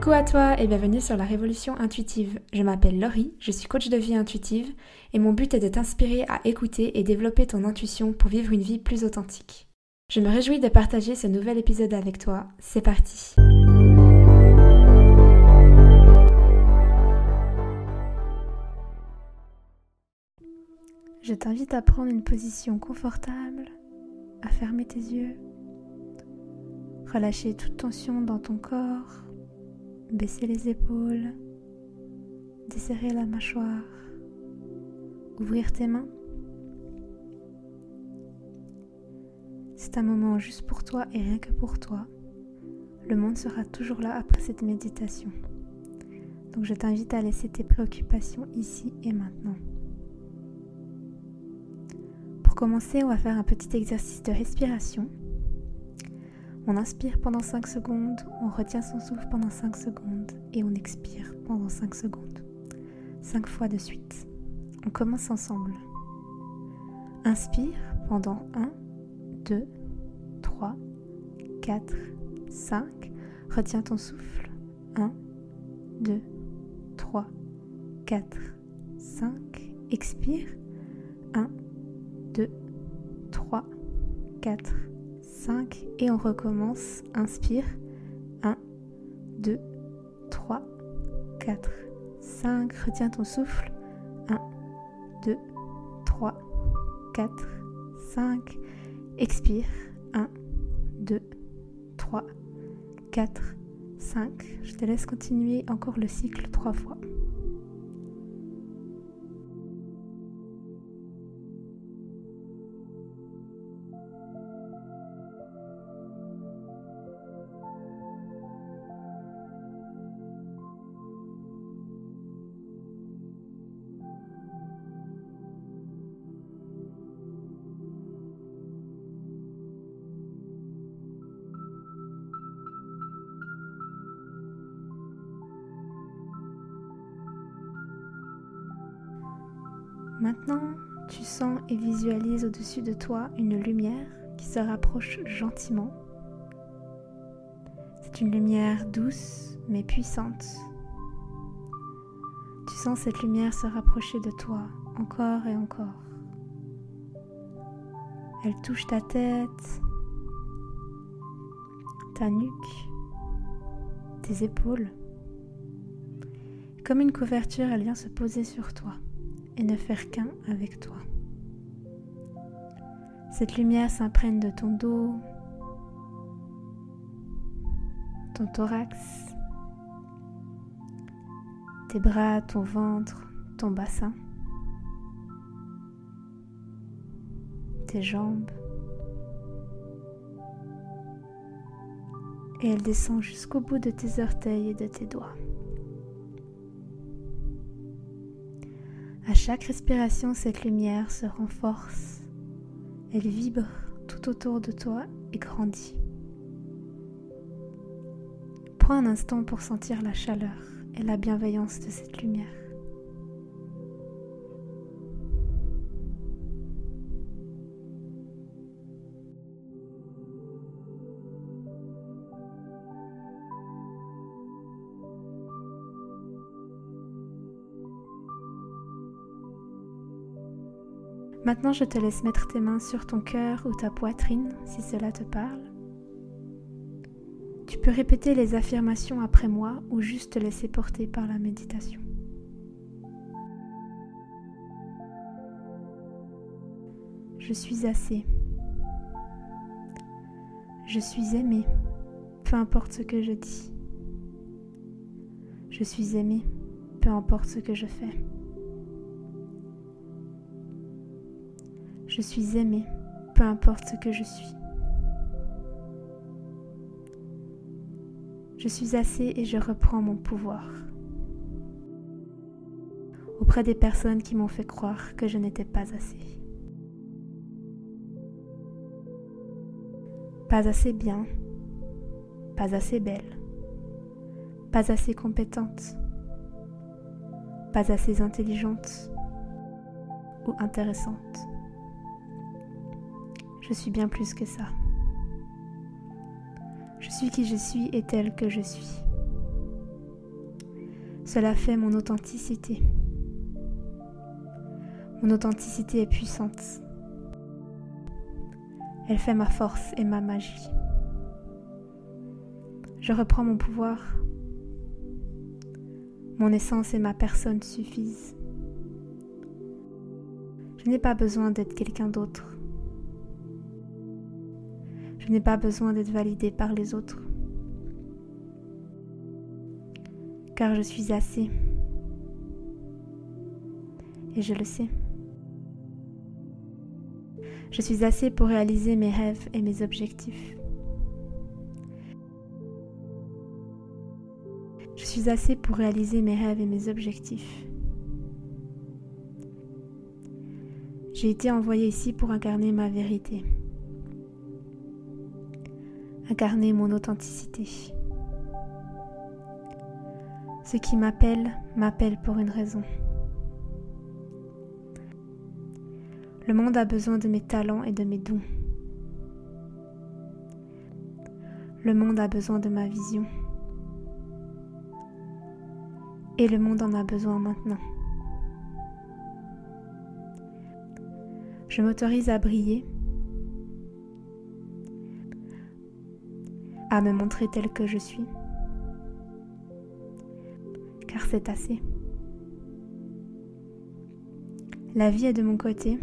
Coucou à toi et bienvenue sur la Révolution Intuitive. Je m'appelle Laurie, je suis coach de vie intuitive et mon but est de t'inspirer à écouter et développer ton intuition pour vivre une vie plus authentique. Je me réjouis de partager ce nouvel épisode avec toi. C'est parti Je t'invite à prendre une position confortable, à fermer tes yeux, relâcher toute tension dans ton corps baisser les épaules, desserrer la mâchoire, ouvrir tes mains. C'est un moment juste pour toi et rien que pour toi. Le monde sera toujours là après cette méditation. Donc je t'invite à laisser tes préoccupations ici et maintenant. Pour commencer, on va faire un petit exercice de respiration. On inspire pendant 5 secondes, on retient son souffle pendant 5 secondes et on expire pendant 5 secondes. 5 fois de suite. On commence ensemble. Inspire pendant 1, 2, 3, 4, 5. Retiens ton souffle. 1, 2, 3, 4, 5. Expire. 1, 2, 3, 4, 5 et on recommence. Inspire. 1, 2, 3, 4, 5. Retiens ton souffle. 1, 2, 3, 4, 5. Expire. 1, 2, 3, 4, 5. Je te laisse continuer encore le cycle 3 fois. Maintenant, tu sens et visualises au-dessus de toi une lumière qui se rapproche gentiment. C'est une lumière douce mais puissante. Tu sens cette lumière se rapprocher de toi encore et encore. Elle touche ta tête, ta nuque, tes épaules. Comme une couverture, elle vient se poser sur toi et ne faire qu'un avec toi. Cette lumière s'imprègne de ton dos, ton thorax, tes bras, ton ventre, ton bassin, tes jambes. Et elle descend jusqu'au bout de tes orteils et de tes doigts. Chaque respiration, cette lumière se renforce. Elle vibre tout autour de toi et grandit. Prends un instant pour sentir la chaleur et la bienveillance de cette lumière. Maintenant, je te laisse mettre tes mains sur ton cœur ou ta poitrine si cela te parle. Tu peux répéter les affirmations après moi ou juste te laisser porter par la méditation. Je suis assez. Je suis aimée, peu importe ce que je dis. Je suis aimée, peu importe ce que je fais. Je suis aimée, peu importe ce que je suis. Je suis assez et je reprends mon pouvoir. Auprès des personnes qui m'ont fait croire que je n'étais pas assez. Pas assez bien, pas assez belle, pas assez compétente, pas assez intelligente ou intéressante. Je suis bien plus que ça. Je suis qui je suis et tel que je suis. Cela fait mon authenticité. Mon authenticité est puissante. Elle fait ma force et ma magie. Je reprends mon pouvoir. Mon essence et ma personne suffisent. Je n'ai pas besoin d'être quelqu'un d'autre. Je n'ai pas besoin d'être validé par les autres. Car je suis assez. Et je le sais. Je suis assez pour réaliser mes rêves et mes objectifs. Je suis assez pour réaliser mes rêves et mes objectifs. J'ai été envoyé ici pour incarner ma vérité, incarner mon authenticité. Ce qui m'appelle m'appelle pour une raison. Le monde a besoin de mes talents et de mes dons. Le monde a besoin de ma vision. Et le monde en a besoin maintenant. Je m'autorise à briller, à me montrer tel que je suis, car c'est assez. La vie est de mon côté,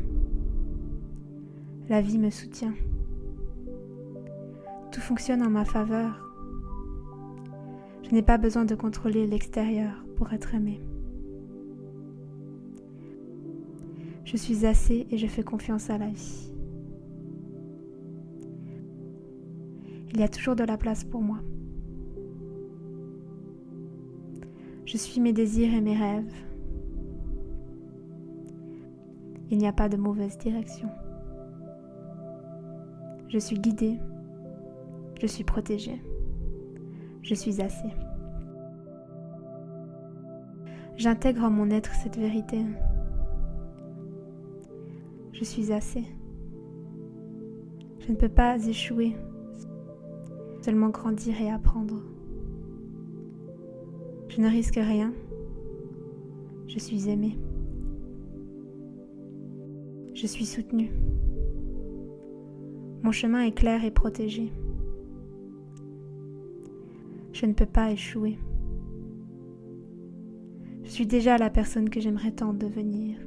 la vie me soutient. Tout fonctionne en ma faveur. Je n'ai pas besoin de contrôler l'extérieur pour être aimé. Je suis assez et je fais confiance à la vie. Il y a toujours de la place pour moi. Je suis mes désirs et mes rêves. Il n'y a pas de mauvaise direction. Je suis guidée. Je suis protégée. Je suis assez. J'intègre en mon être cette vérité. Je suis assez. Je ne peux pas échouer, seulement grandir et apprendre. Je ne risque rien. Je suis aimée. Je suis soutenue. Mon chemin est clair et protégé. Je ne peux pas échouer. Je suis déjà la personne que j'aimerais tant devenir.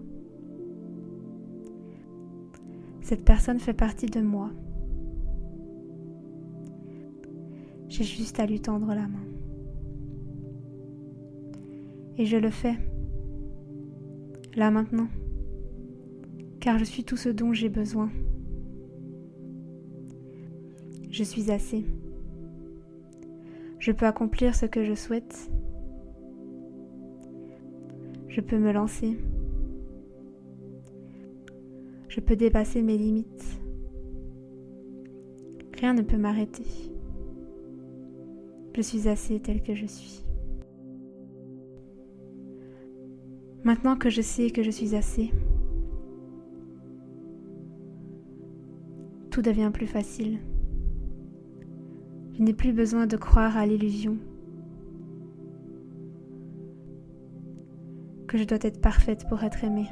Cette personne fait partie de moi. J'ai juste à lui tendre la main. Et je le fais. Là maintenant. Car je suis tout ce dont j'ai besoin. Je suis assez. Je peux accomplir ce que je souhaite. Je peux me lancer. Je peux dépasser mes limites. Rien ne peut m'arrêter. Je suis assez tel que je suis. Maintenant que je sais que je suis assez, tout devient plus facile. Je n'ai plus besoin de croire à l'illusion que je dois être parfaite pour être aimée.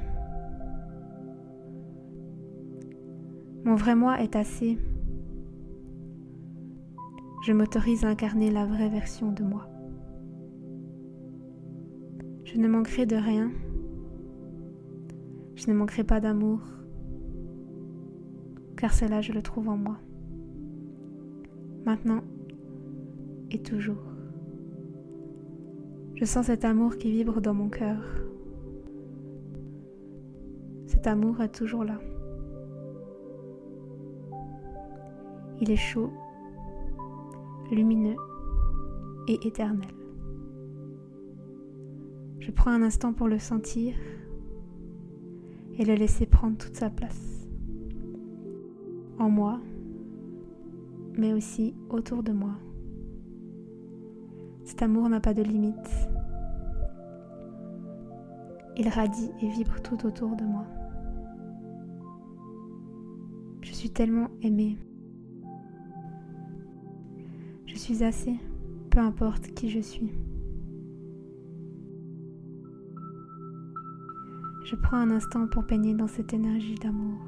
Mon vrai moi est assez. Je m'autorise à incarner la vraie version de moi. Je ne manquerai de rien. Je ne manquerai pas d'amour, car cela je le trouve en moi. Maintenant et toujours. Je sens cet amour qui vibre dans mon cœur. Cet amour est toujours là. Il est chaud, lumineux et éternel. Je prends un instant pour le sentir et le laisser prendre toute sa place. En moi, mais aussi autour de moi. Cet amour n'a pas de limite. Il radie et vibre tout autour de moi. Je suis tellement aimée suis assez, peu importe qui je suis. Je prends un instant pour baigner dans cette énergie d'amour.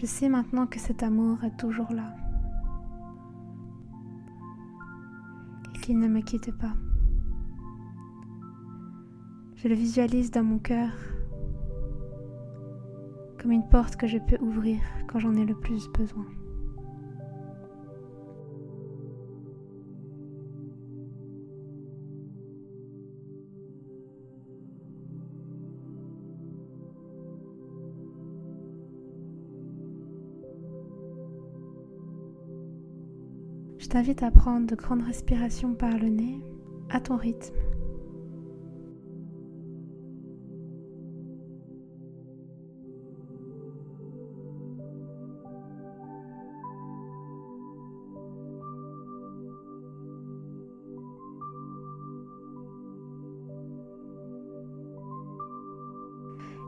Je sais maintenant que cet amour est toujours là et qu'il ne me quitte pas. Je le visualise dans mon cœur comme une porte que je peux ouvrir quand j'en ai le plus besoin. Je t'invite à prendre de grandes respirations par le nez à ton rythme.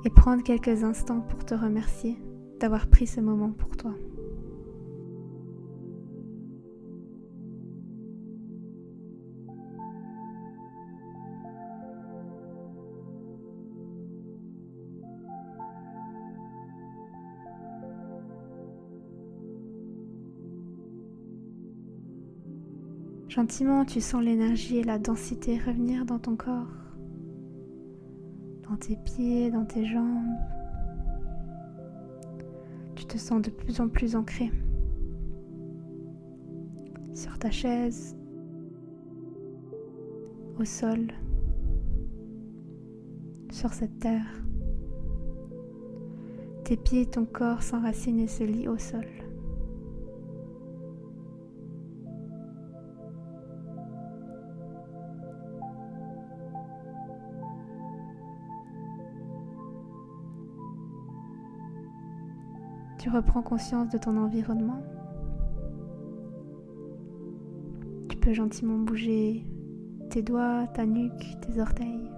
Et prendre quelques instants pour te remercier d'avoir pris ce moment pour toi. Gentiment, tu sens l'énergie et la densité revenir dans ton corps, dans tes pieds, dans tes jambes. Tu te sens de plus en plus ancré sur ta chaise, au sol, sur cette terre. Tes pieds et ton corps s'enracinent et se lient au sol. Tu reprends conscience de ton environnement. Tu peux gentiment bouger tes doigts, ta nuque, tes orteils.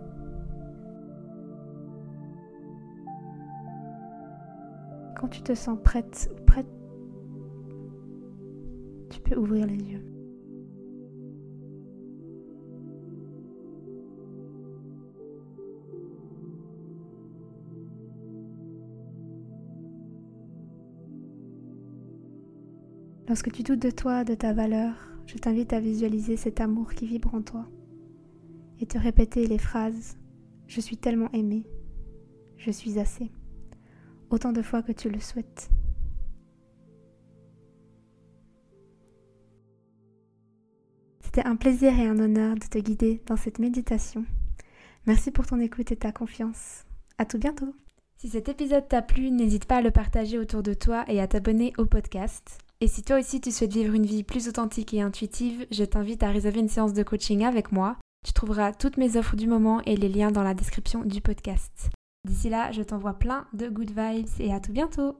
Quand tu te sens prête ou prête, tu peux ouvrir les yeux. Lorsque tu doutes de toi, de ta valeur, je t'invite à visualiser cet amour qui vibre en toi et te répéter les phrases ⁇ Je suis tellement aimé, je suis assez ⁇ autant de fois que tu le souhaites. C'était un plaisir et un honneur de te guider dans cette méditation. Merci pour ton écoute et ta confiance. À tout bientôt. Si cet épisode t'a plu, n'hésite pas à le partager autour de toi et à t'abonner au podcast. Et si toi aussi tu souhaites vivre une vie plus authentique et intuitive, je t'invite à réserver une séance de coaching avec moi. Tu trouveras toutes mes offres du moment et les liens dans la description du podcast. D'ici là, je t'envoie plein de good vibes et à tout bientôt